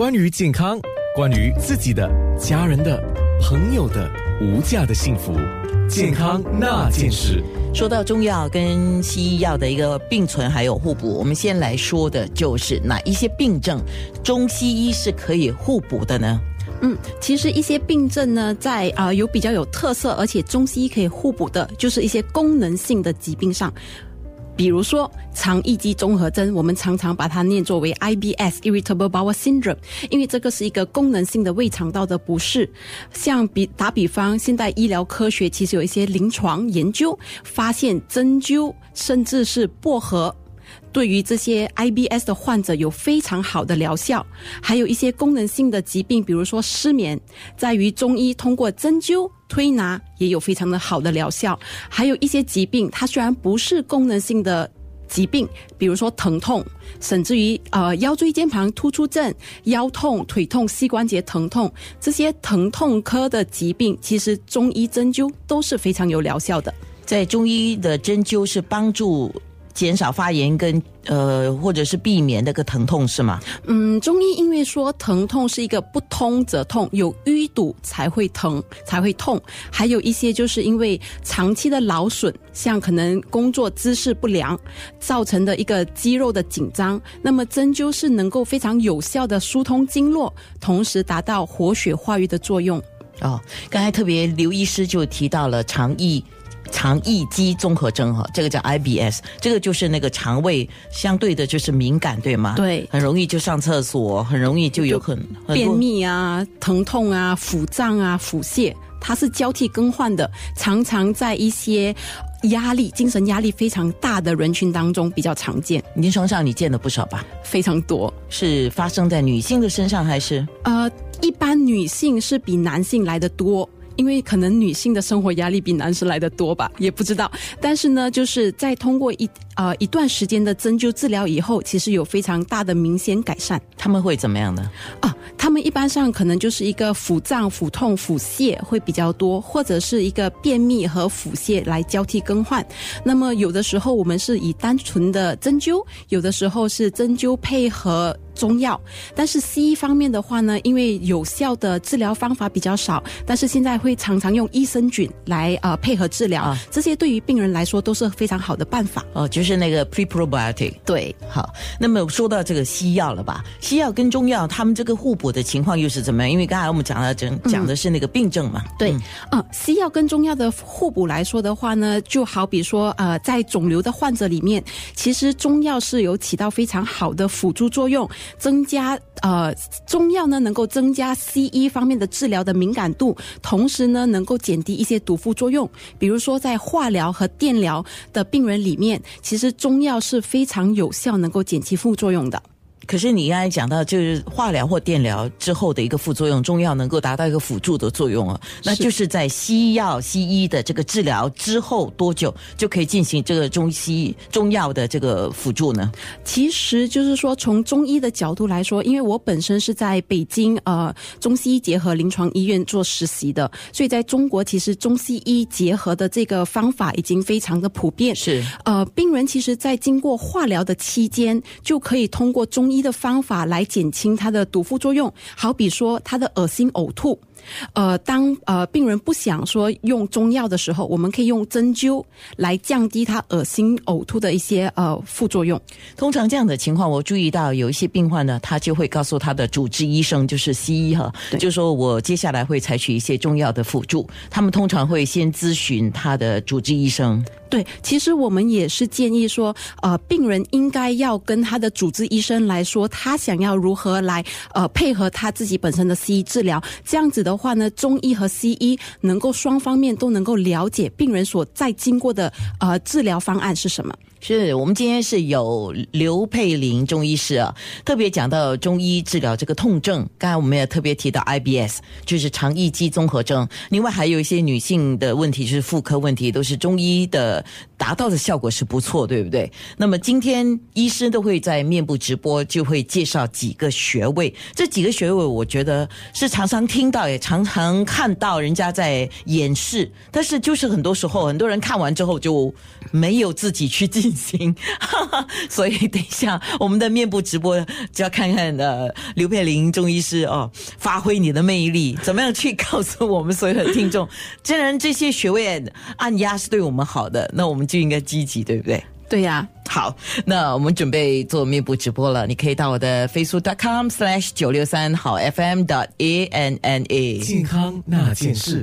关于健康，关于自己的、家人的、朋友的无价的幸福，健康那件事。说到中药跟西医药的一个并存还有互补，我们先来说的就是哪一些病症，中西医是可以互补的呢？嗯，其实一些病症呢，在啊、有比较有特色，而且中西医可以互补的，就是一些功能性的疾病上。比如说肠易激综合征，我们常常把它念作为 IBS（Irritable Bowel Syndrome），因为这个是一个功能性的胃肠道的不适。像比打比方，现代医疗科学其实有一些临床研究发现，针灸甚至是薄荷。对于这些 IBS 的患者有非常好的疗效，还有一些功能性的疾病，比如说失眠，在于中医通过针灸推拿也有非常的好的疗效。还有一些疾病，它虽然不是功能性的疾病，比如说疼痛，甚至于呃腰椎间盘突出症、腰痛、腿痛、膝关节疼痛这些疼痛科的疾病，其实中医针灸都是非常有疗效的。在中医的针灸是帮助减少发炎跟呃或者是避免那个疼痛是吗？嗯，中医因为说疼痛是一个不通则痛，有淤堵才会疼，才会痛。还有一些就是因为长期的劳损，像可能工作姿势不良造成的一个肌肉的紧张，那么针灸是能够非常有效的疏通经络，同时达到活血化瘀的作用。哦，刚才特别刘医师就提到了肠易。肠易激综合征哈，这个叫 IBS，这个就是那个肠胃相对的就是敏感，对吗？对很容易就上厕所，很容易就有很很便秘啊、疼痛啊、腹胀啊、腹泻，它是交替更换的，常常在一些压力、精神压力非常大的人群当中比较常见，临床上你见了不少吧？非常多。是发生在女性的身上还是？呃，一般女性是比男性来的多。因为可能女性的生活压力比男生来的多吧，也不知道。但是呢，就是在通过一呃一段时间的针灸治疗以后，其实有非常大的明显改善。他们会怎么样呢？啊，他们一般上可能就是一个腹胀、腹痛、腹泻会比较多，或者是一个便秘和腹泻来交替更换。那么有的时候我们是以单纯的针灸，有的时候是针灸配合。中药，但是西医方面的话呢，因为有效的治疗方法比较少，但是现在会常常用益生菌来呃配合治疗，啊这些对于病人来说都是非常好的办法。哦，就是那个 pre probiotic。对，好，那么说到这个西药了吧？西药跟中药，他们这个互补的情况又是怎么样？因为刚才我们讲了讲讲的是那个病症嘛。对嗯，嗯，西药跟中药的互补来说的话呢，就好比说，呃，在肿瘤的患者里面，其实中药是有起到非常好的辅助作用，增加呃中药呢能够增加西医方面的治疗的敏感度，同时呢能够减低一些毒副作用。比如说在化疗和电疗的病人里面，其实中药是非常有效，能够减轻副作用的。可是你刚才讲到，就是化疗或电疗之后的一个副作用，中药能够达到一个辅助的作用啊，那就是在西药、西医的这个治疗之后多久就可以进行这个中西中药的这个辅助呢？其实就是说，从中医的角度来说，因为我本身是在北京呃中西医结合临床医院做实习的，所以在中国其实中西医结合的这个方法已经非常的普遍。是呃，病人其实在经过化疗的期间，就可以通过中医的方法来减轻它的毒副作用，好比说它的恶心呕吐。呃，当呃病人不想说用中药的时候，我们可以用针灸来降低他恶心呕吐的一些呃副作用。通常这样的情况，我注意到有一些病患呢，他就会告诉他的主治医生，就是西医哈，对就说我接下来会采取一些中药的辅助。他们通常会先咨询他的主治医生。对，其实我们也是建议说，呃，病人应该要跟他的主治医生来说，他想要如何来呃配合他自己本身的西医治疗。这样子的的话呢，中医和西医能够双方面都能够了解病人所在经过的呃治疗方案是什么。是我们今天是有刘佩玲中医师啊，特别讲到中医治疗这个痛症。刚才我们也特别提到 IBS，就是肠易激综合征。另外还有一些女性的问题，就是妇科问题，都是中医的达到的效果是不错，对不对？那么今天医师都会在面部直播就会介绍几个穴位，这几个穴位我觉得是常常听到，也常常看到人家在演示，但是就是很多时候很多人看完之后就没有自己去进信心，所以等一下我们的面部直播就要看看呃刘佩玲中医师哦，发挥你的魅力，怎么样去告诉我们所有的听众，既然这些穴位按压是对我们好的，那我们就应该积极，对不对？对呀、好，那我们准备做面部直播了，你可以到我的 facebook.com/slash 九六三好 FM dot a n n a。健康那件事。